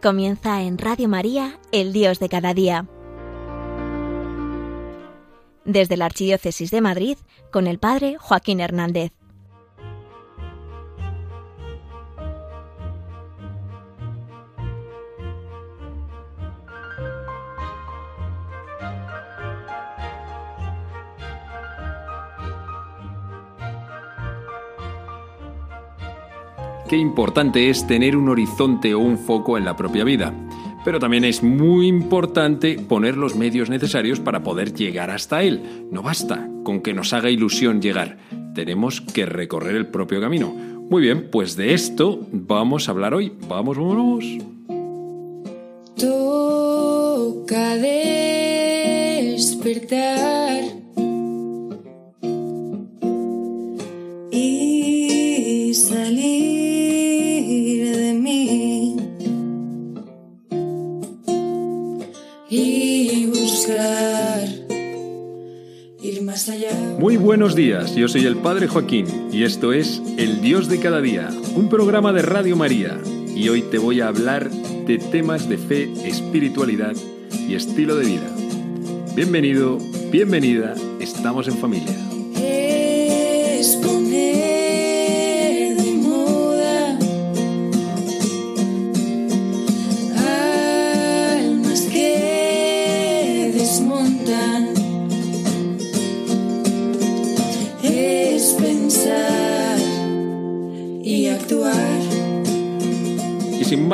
Comienza en Radio María, el Dios de cada día. Desde la Archidiócesis de Madrid, con el Padre Joaquín Hernández. Qué importante es tener un horizonte o un foco en la propia vida. Pero también es muy importante poner los medios necesarios para poder llegar hasta él. No basta con que nos haga ilusión llegar. Tenemos que recorrer el propio camino. Muy bien, pues de esto vamos a hablar hoy. Vamos, vamos. Toca despertar Muy buenos días, yo soy el Padre Joaquín y esto es El Dios de cada día, un programa de Radio María. Y hoy te voy a hablar de temas de fe, espiritualidad y estilo de vida. Bienvenido, bienvenida, estamos en familia.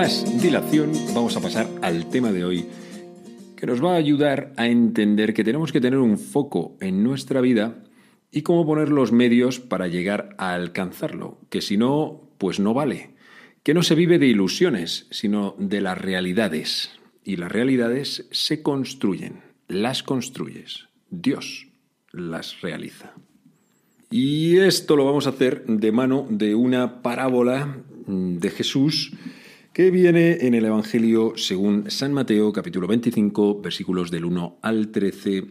Dilación, vamos a pasar al tema de hoy, que nos va a ayudar a entender que tenemos que tener un foco en nuestra vida y cómo poner los medios para llegar a alcanzarlo, que si no, pues no vale. Que no se vive de ilusiones, sino de las realidades. Y las realidades se construyen, las construyes. Dios las realiza. Y esto lo vamos a hacer de mano de una parábola de Jesús que viene en el Evangelio según San Mateo capítulo 25 versículos del 1 al 13.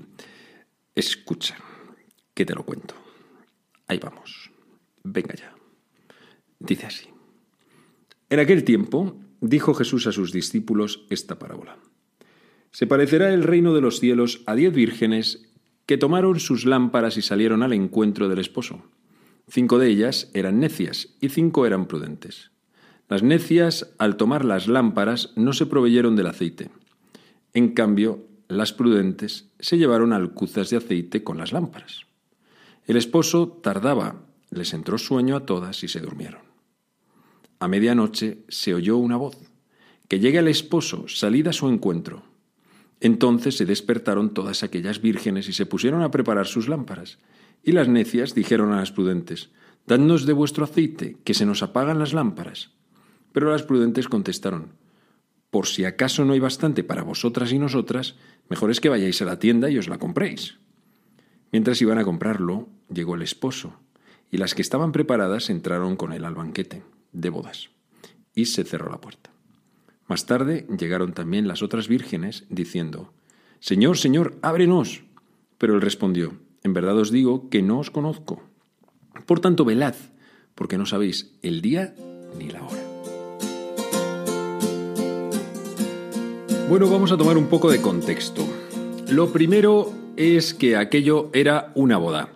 Escucha, que te lo cuento. Ahí vamos. Venga ya. Dice así. En aquel tiempo dijo Jesús a sus discípulos esta parábola. Se parecerá el reino de los cielos a diez vírgenes que tomaron sus lámparas y salieron al encuentro del esposo. Cinco de ellas eran necias y cinco eran prudentes. Las necias, al tomar las lámparas, no se proveyeron del aceite. En cambio, las prudentes se llevaron alcuzas de aceite con las lámparas. El esposo tardaba, les entró sueño a todas y se durmieron. A medianoche se oyó una voz, que llega el esposo, salid a su encuentro. Entonces se despertaron todas aquellas vírgenes y se pusieron a preparar sus lámparas. Y las necias dijeron a las prudentes, Dadnos de vuestro aceite, que se nos apagan las lámparas. Pero las prudentes contestaron, Por si acaso no hay bastante para vosotras y nosotras, mejor es que vayáis a la tienda y os la compréis. Mientras iban a comprarlo, llegó el esposo, y las que estaban preparadas entraron con él al banquete de bodas, y se cerró la puerta. Más tarde llegaron también las otras vírgenes, diciendo, Señor, Señor, ábrenos. Pero él respondió, En verdad os digo que no os conozco. Por tanto, velad, porque no sabéis el día ni la hora. Bueno, vamos a tomar un poco de contexto. Lo primero es que aquello era una boda.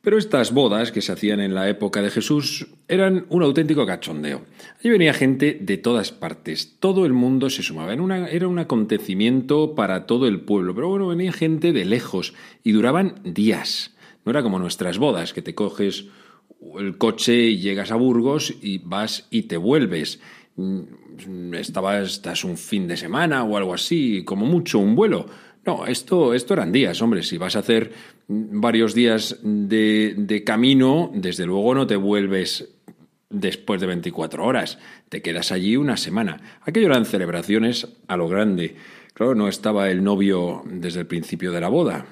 Pero estas bodas que se hacían en la época de Jesús eran un auténtico cachondeo. Allí venía gente de todas partes, todo el mundo se sumaba, era, una- era un acontecimiento para todo el pueblo, pero bueno, venía gente de lejos y duraban días. No era como nuestras bodas, que te coges el coche y llegas a Burgos y vas y te vuelves. Mm, Estabas, estás un fin de semana o algo así, como mucho un vuelo. No, esto, esto eran días, hombre. Si vas a hacer varios días de, de camino, desde luego no te vuelves después de 24 horas. Te quedas allí una semana. Aquello eran celebraciones a lo grande. Claro, no estaba el novio desde el principio de la boda.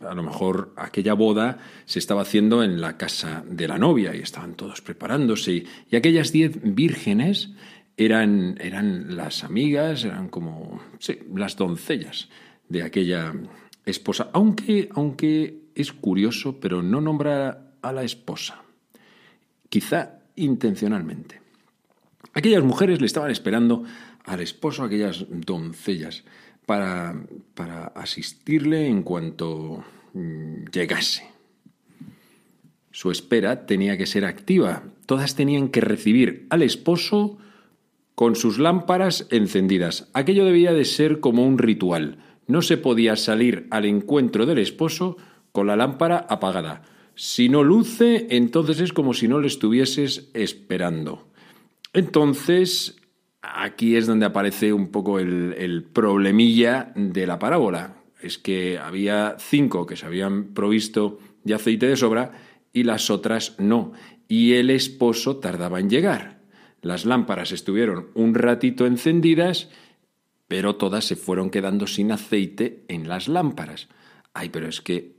A lo mejor aquella boda se estaba haciendo en la casa de la novia y estaban todos preparándose. Y aquellas diez vírgenes eran, eran las amigas, eran como sí, las doncellas de aquella esposa. Aunque, aunque es curioso, pero no nombra a la esposa. Quizá intencionalmente. Aquellas mujeres le estaban esperando al esposo aquellas doncellas para, para asistirle en cuanto mm, llegase. Su espera tenía que ser activa. Todas tenían que recibir al esposo con sus lámparas encendidas. Aquello debía de ser como un ritual. No se podía salir al encuentro del esposo con la lámpara apagada. Si no luce, entonces es como si no le estuvieses esperando. Entonces, aquí es donde aparece un poco el, problemilla de la parábola. Es que había cinco que se habían provisto de aceite de sobra y las otras no. Y el esposo tardaba en llegar. Las lámparas estuvieron un ratito encendidas, pero todas se fueron quedando sin aceite en las lámparas. Ay, pero es que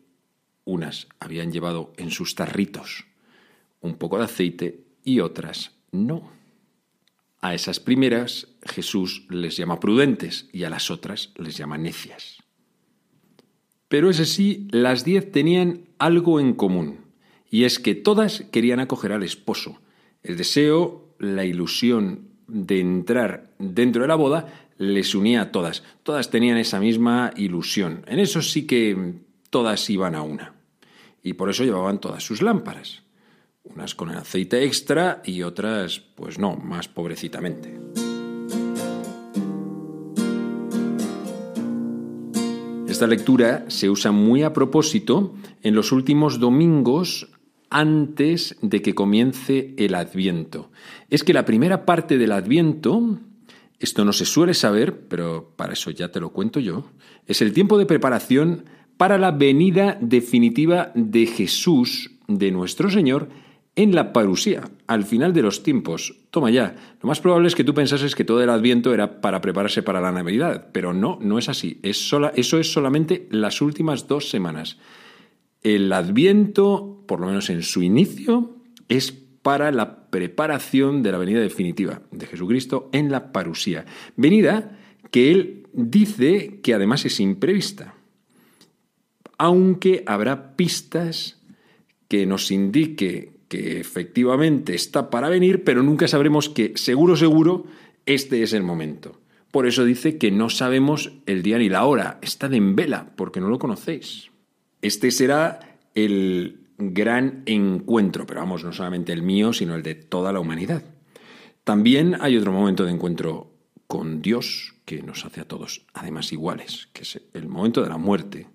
unas habían llevado en sus tarritos un poco de aceite y otras no. A esas primeras Jesús les llama prudentes y a las otras les llama necias. Pero ese sí, las diez tenían algo en común, y es que todas querían acoger al esposo. El deseo, la ilusión de entrar dentro de la boda les unía a todas. Todas tenían esa misma ilusión. En eso sí que todas iban a una y por eso llevaban todas sus lámparas, unas con el aceite extra y otras, pues no, más pobrecitamente. Esta lectura se usa muy a propósito en los últimos domingos antes de que comience el Adviento. Es que la primera parte del Adviento, esto no se suele saber, pero para eso ya te lo cuento yo, es el tiempo de preparación para la venida definitiva de Jesús, de nuestro Señor, en la parusía, al final de los tiempos. Toma ya, lo más probable es que tú pensases que todo el adviento era para prepararse para la Navidad, pero no, no es así. Es sola, eso es solamente las últimas dos semanas. El adviento, por lo menos en su inicio, es para la preparación de la venida definitiva de Jesucristo en la parusía. Venida que él dice que además es imprevista aunque habrá pistas que nos indique que efectivamente está para venir, pero nunca sabremos que seguro, seguro, este es el momento. Por eso dice que no sabemos el día ni la hora, está en vela, porque no lo conocéis. Este será el gran encuentro, pero vamos, no solamente el mío, sino el de toda la humanidad. También hay otro momento de encuentro con Dios que nos hace a todos, además iguales, que es el momento de la muerte,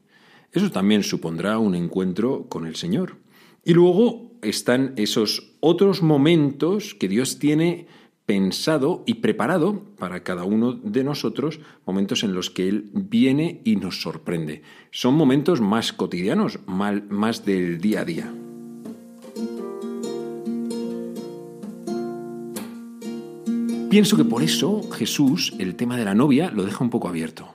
eso también supondrá un encuentro con el Señor. Y luego están esos otros momentos que Dios tiene pensado y preparado para cada uno de nosotros, momentos en los que Él viene y nos sorprende. Son momentos más cotidianos, más del día a día. Pienso que por eso Jesús el tema de la novia lo deja un poco abierto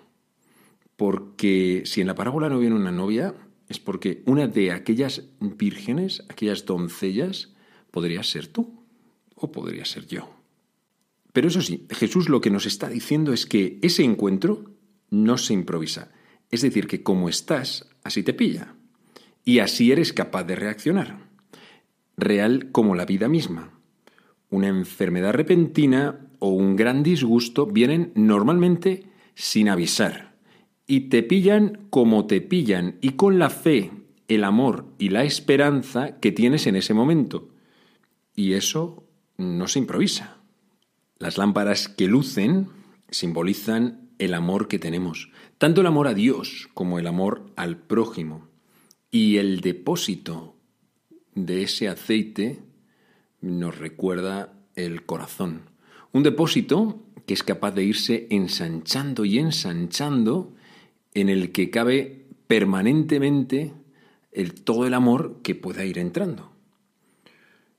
porque si en la parábola no viene una novia, es porque una de aquellas vírgenes, aquellas doncellas, podría ser tú o podría ser yo. Pero eso sí, Jesús lo que nos está diciendo es que ese encuentro no se improvisa. Es decir, que como estás, así te pilla. Y así eres capaz de reaccionar. Real como la vida misma. Una enfermedad repentina o un gran disgusto vienen normalmente sin avisar y te pillan como te pillan y con la fe, el amor y la esperanza que tienes en ese momento. Y eso no se improvisa. Las lámparas que lucen simbolizan el amor que tenemos, tanto el amor a Dios como el amor al prójimo. Y el depósito de ese aceite nos recuerda el corazón. Un depósito que es capaz de irse ensanchando y ensanchando en el que cabe permanentemente todo el amor que pueda ir entrando.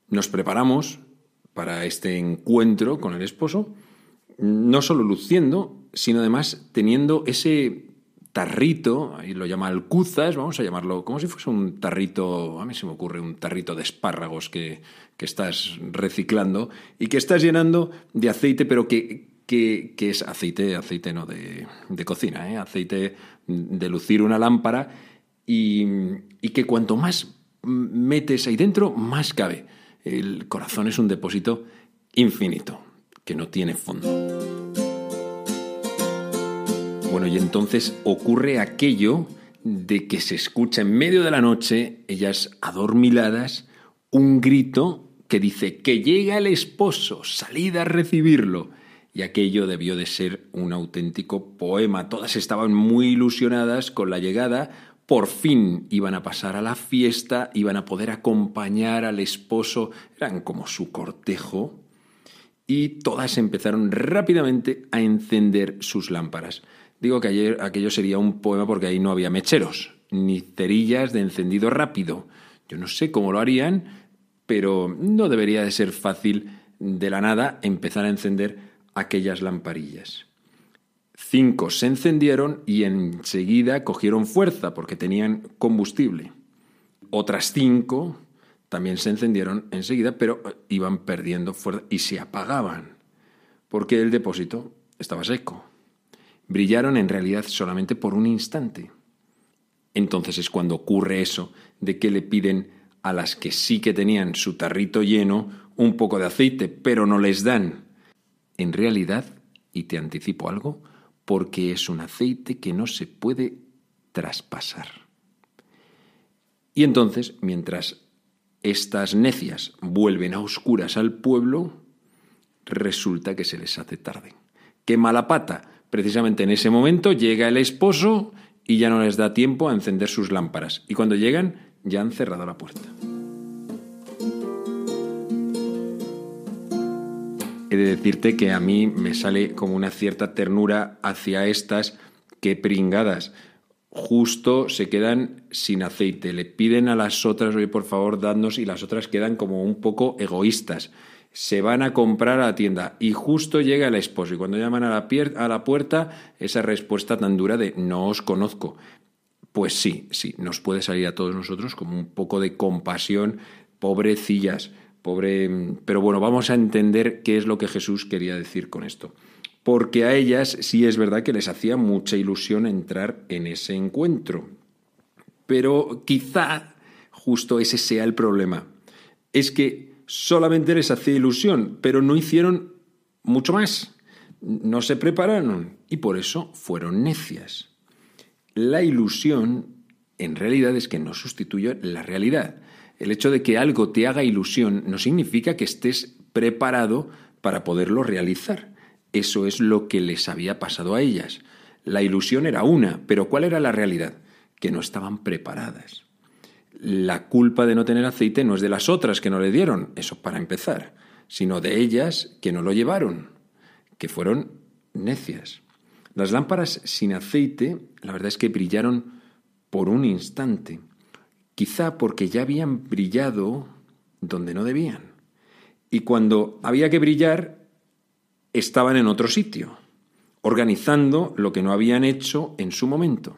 Nos preparamos para este encuentro con el esposo, no solo luciendo, sino además teniendo ese tarrito, ahí lo llama alcuzas, vamos a llamarlo como si fuese un tarrito, a mí se me ocurre un tarrito de espárragos que, que estás reciclando y que estás llenando de aceite, pero que, que, es aceite, aceite no de, cocina, ¿eh? aceite de lucir una lámpara y, y que cuanto más metes ahí dentro, más cabe. El corazón es un depósito infinito, que no tiene fondo. Bueno, y entonces ocurre aquello de que se escucha en medio de la noche, ellas adormiladas, un grito que dice que llega el esposo, salid a recibirlo. Y aquello debió de ser un auténtico poema. Todas estaban muy ilusionadas con la llegada. Por fin iban a pasar a la fiesta, iban a poder acompañar al esposo, eran como su cortejo. Y todas empezaron rápidamente a encender sus lámparas. Digo que ayer aquello sería un poema porque ahí no había mecheros, ni cerillas de encendido rápido. Yo no sé cómo lo harían, pero no debería de ser fácil de la nada empezar a encender aquellas lamparillas. Cinco se encendieron y enseguida cogieron fuerza porque tenían combustible. Otras cinco también se encendieron enseguida, pero iban perdiendo fuerza y se apagaban porque el depósito estaba seco brillaron en realidad solamente por un instante. Entonces es cuando ocurre eso de que le piden a las que sí que tenían su tarrito lleno un poco de aceite, pero no les dan. En realidad, y te anticipo algo, porque es un aceite que no se puede traspasar. Y entonces, mientras estas necias vuelven a oscuras al pueblo, resulta que se les hace tarde. ¡Qué mala pata! Precisamente en ese momento llega el esposo y ya no les da tiempo a encender sus lámparas. Y cuando llegan ya han cerrado la puerta. He de decirte que a mí me sale como una cierta ternura hacia estas que pringadas. Justo se quedan sin aceite. Le piden a las otras, oye, por favor, dadnos, y las otras quedan como un poco egoístas se van a comprar a la tienda y justo llega el esposo y cuando llaman a la, a la puerta esa respuesta tan dura de no os conozco. Pues sí, sí, nos puede salir a todos nosotros como un poco de compasión, pobrecillas, pobre... Pero bueno, vamos a entender qué es lo que Jesús quería decir con esto. Porque a ellas sí es verdad que les hacía mucha ilusión entrar en ese encuentro. Pero quizá justo ese sea el problema. Es que solamente les hacía ilusión, pero no hicieron mucho más. No se prepararon y por eso fueron necias. La ilusión en realidad es que no sustituye la realidad. El hecho de que algo te haga ilusión no significa que estés preparado para poderlo realizar. Eso es lo que les había pasado a ellas. La ilusión era una, pero ¿cuál era la realidad? Que no estaban preparadas la culpa de no tener aceite no es de las otras que no le dieron, eso para empezar, sino de ellas que no lo llevaron, que fueron necias. Las lámparas sin aceite, la verdad es que brillaron por un instante, quizá porque ya habían brillado donde no debían. Y cuando había que brillar, estaban en otro sitio, organizando lo que no habían hecho en su momento.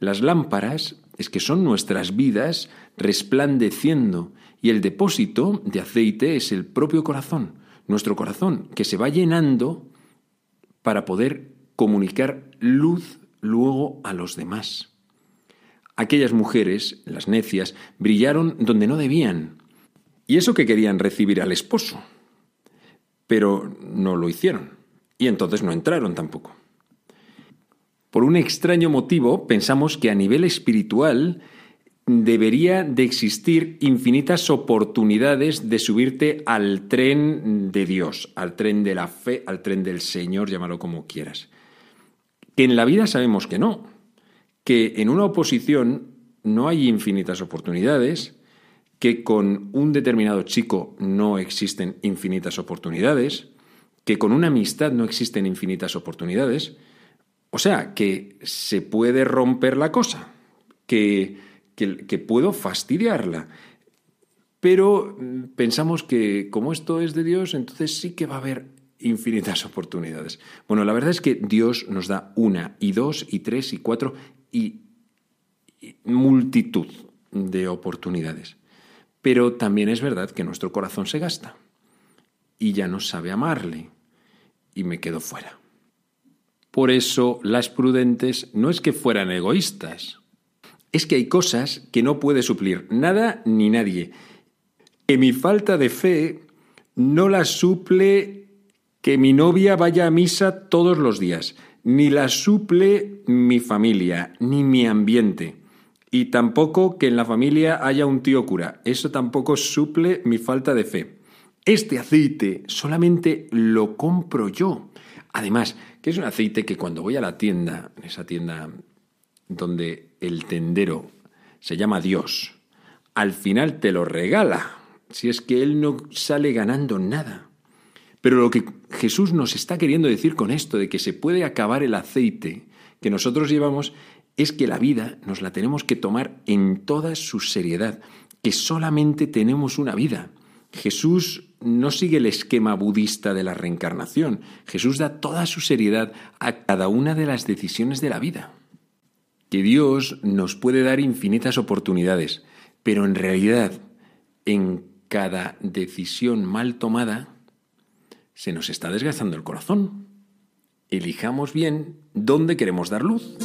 Las lámparas es que son nuestras vidas resplandeciendo y el depósito de aceite es el propio corazón, nuestro corazón, que se va llenando para poder comunicar luz luego a los demás. Aquellas mujeres, las necias, brillaron donde no debían, y eso que querían recibir al esposo, pero no lo hicieron, y entonces no entraron tampoco. Por un extraño motivo, pensamos que a nivel espiritual debería de existir infinitas oportunidades de subirte al tren de Dios, al tren de la fe, al tren del Señor, llámalo como quieras. Que en la vida sabemos que no, que en una oposición no hay infinitas oportunidades, que con un determinado chico no existen infinitas oportunidades, que con una amistad no existen infinitas oportunidades, o sea, que se puede romper la cosa, que, que, puedo fastidiarla. Pero mm, pensamos que como esto es de Dios, entonces sí que va a haber infinitas oportunidades. Bueno, la verdad es que Dios nos da una y dos y tres y cuatro y, multitud de oportunidades. Pero también es verdad que nuestro corazón se gasta y ya no sabe amarle y me quedo fuera. Por eso las prudentes no es que fueran egoístas, es que hay cosas que no puede suplir nada ni nadie. Que mi falta de fe no la suple que mi novia vaya a misa todos los días, ni la suple mi familia, ni mi ambiente. Y tampoco que en la familia haya un tío cura. Eso tampoco suple mi falta de fe. Este aceite solamente lo compro yo. Además, que es un aceite que cuando voy a la tienda, esa tienda donde el tendero se llama Dios, al final te lo regala, si es que él no sale ganando nada. Pero lo que Jesús nos está queriendo decir con esto de que se puede acabar el aceite que nosotros llevamos es que la vida nos la tenemos que tomar en toda su seriedad, que solamente tenemos una vida. Jesús no sigue el esquema budista de la reencarnación. Jesús da toda su seriedad a cada una de las decisiones de la vida. Que Dios nos puede dar infinitas oportunidades, pero en realidad, en cada decisión mal tomada, se nos está desgastando el corazón. Elijamos bien dónde queremos dar luz.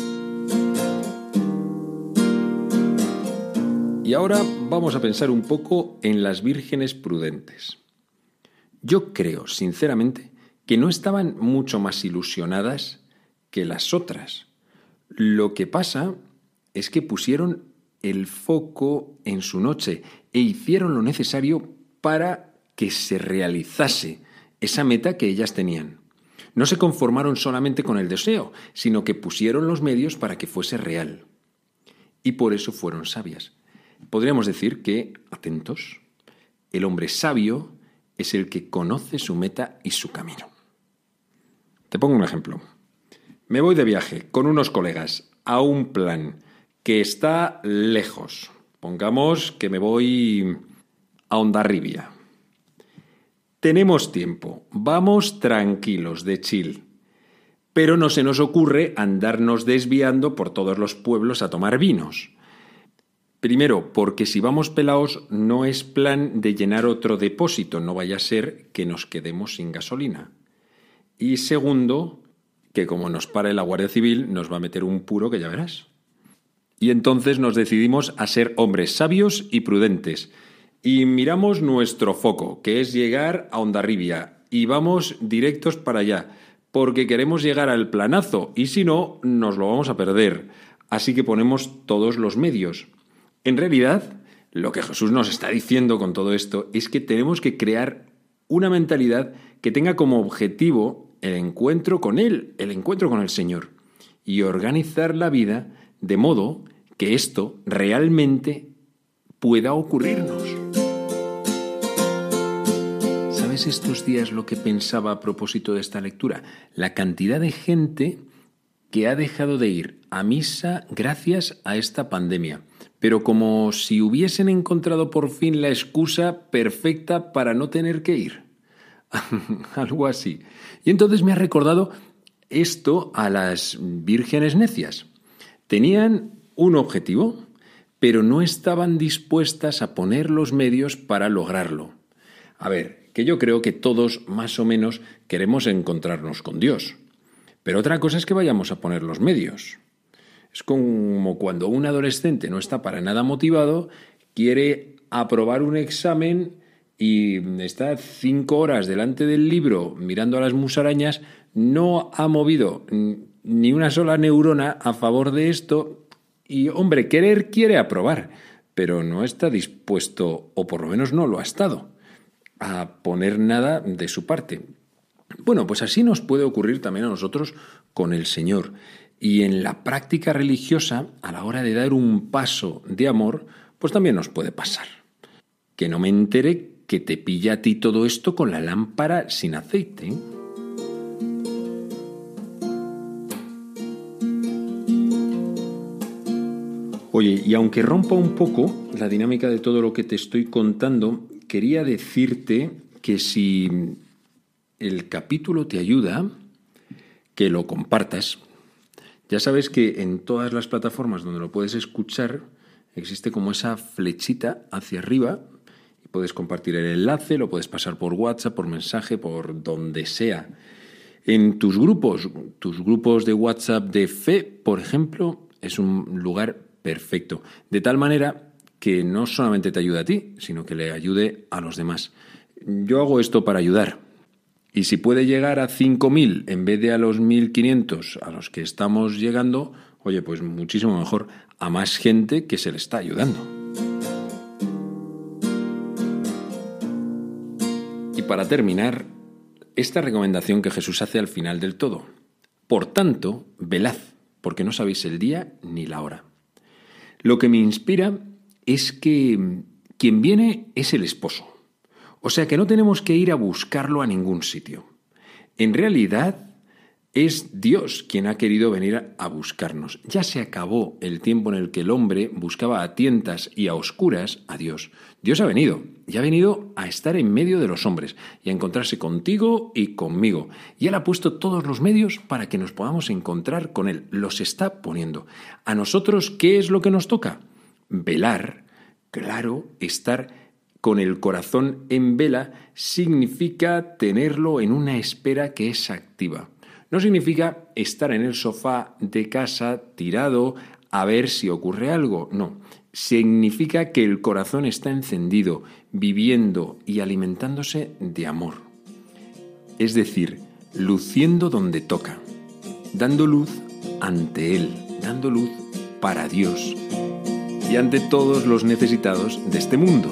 Y ahora vamos a pensar un poco en las vírgenes prudentes. Yo creo, sinceramente, que no estaban mucho más ilusionadas que las otras. Lo que pasa es que pusieron el foco en su noche e hicieron lo necesario para que se realizase esa meta que ellas tenían. No se conformaron solamente con el deseo, sino que pusieron los medios para que fuese real. Y por eso fueron sabias. Podríamos decir que, atentos, el hombre sabio es el que conoce su meta y su camino. Te pongo un ejemplo. Me voy de viaje con unos colegas a un plan que está lejos. Pongamos que me voy a Ondarribia. Tenemos tiempo, vamos tranquilos de chill. Pero no se nos ocurre andarnos desviando por todos los pueblos a tomar vinos. Primero, porque si vamos pelados no es plan de llenar otro depósito, no vaya a ser que nos quedemos sin gasolina. Y segundo, que como nos pare la Guardia Civil nos va a meter un puro que ya verás. Y entonces nos decidimos a ser hombres sabios y prudentes. Y miramos nuestro foco, que es llegar a Ondarribia, y vamos directos para allá, porque queremos llegar al planazo, y si no, nos lo vamos a perder. Así que ponemos todos los medios. En realidad, lo que Jesús nos está diciendo con todo esto es que tenemos que crear una mentalidad que tenga como objetivo el encuentro con Él, el encuentro con el Señor, y organizar la vida de modo que esto realmente pueda ocurrirnos. ¿Sabes estos días lo que pensaba a propósito de esta lectura? La cantidad de gente que ha dejado de ir a misa gracias a esta pandemia pero como si hubiesen encontrado por fin la excusa perfecta para no tener que ir. Algo así. Y entonces me ha recordado esto a las vírgenes necias. Tenían un objetivo, pero no estaban dispuestas a poner los medios para lograrlo. A ver, que yo creo que todos más o menos queremos encontrarnos con Dios. Pero otra cosa es que vayamos a poner los medios. Es como cuando un adolescente no está para nada motivado, quiere aprobar un examen y está cinco horas delante del libro mirando a las musarañas, no ha movido ni una sola neurona a favor de esto y, hombre, querer quiere aprobar, pero no está dispuesto, o por lo menos no lo ha estado, a poner nada de su parte. Bueno, pues así nos puede ocurrir también a nosotros con el Señor. Y en la práctica religiosa, a la hora de dar un paso de amor, pues también nos puede pasar. Que no me entere que te pilla a ti todo esto con la lámpara sin aceite. Oye, y aunque rompa un poco la dinámica de todo lo que te estoy contando, quería decirte que si el capítulo te ayuda, que lo compartas, ya sabes que en todas las plataformas donde lo puedes escuchar existe como esa flechita hacia arriba y puedes compartir el enlace, lo puedes pasar por WhatsApp, por mensaje, por donde sea. En tus grupos, tus grupos de WhatsApp de fe, por ejemplo, es un lugar perfecto. De tal manera que no solamente te ayuda a ti, sino que le ayude a los demás. Yo hago esto para ayudar. Y si puede llegar a 5.000 en vez de a los 1.500 a los que estamos llegando, oye, pues muchísimo mejor a más gente que se le está ayudando. Y para terminar, esta recomendación que Jesús hace al final del todo. Por tanto, velad, porque no sabéis el día ni la hora. Lo que me inspira es que quien viene es el esposo. O sea que no tenemos que ir a buscarlo a ningún sitio. En realidad es Dios quien ha querido venir a buscarnos. Ya se acabó el tiempo en el que el hombre buscaba a tientas y a oscuras a Dios. Dios ha venido y ha venido a estar en medio de los hombres y a encontrarse contigo y conmigo. Y Él ha puesto todos los medios para que nos podamos encontrar con Él. Los está poniendo. A nosotros, ¿qué es lo que nos toca? Velar, claro, estar con el corazón en vela significa tenerlo en una espera que es activa. No significa estar en el sofá de casa tirado a ver si ocurre algo, no. Significa que el corazón está encendido, viviendo y alimentándose de amor. Es decir, luciendo donde toca, dando luz ante Él, dando luz para Dios y ante todos los necesitados de este mundo.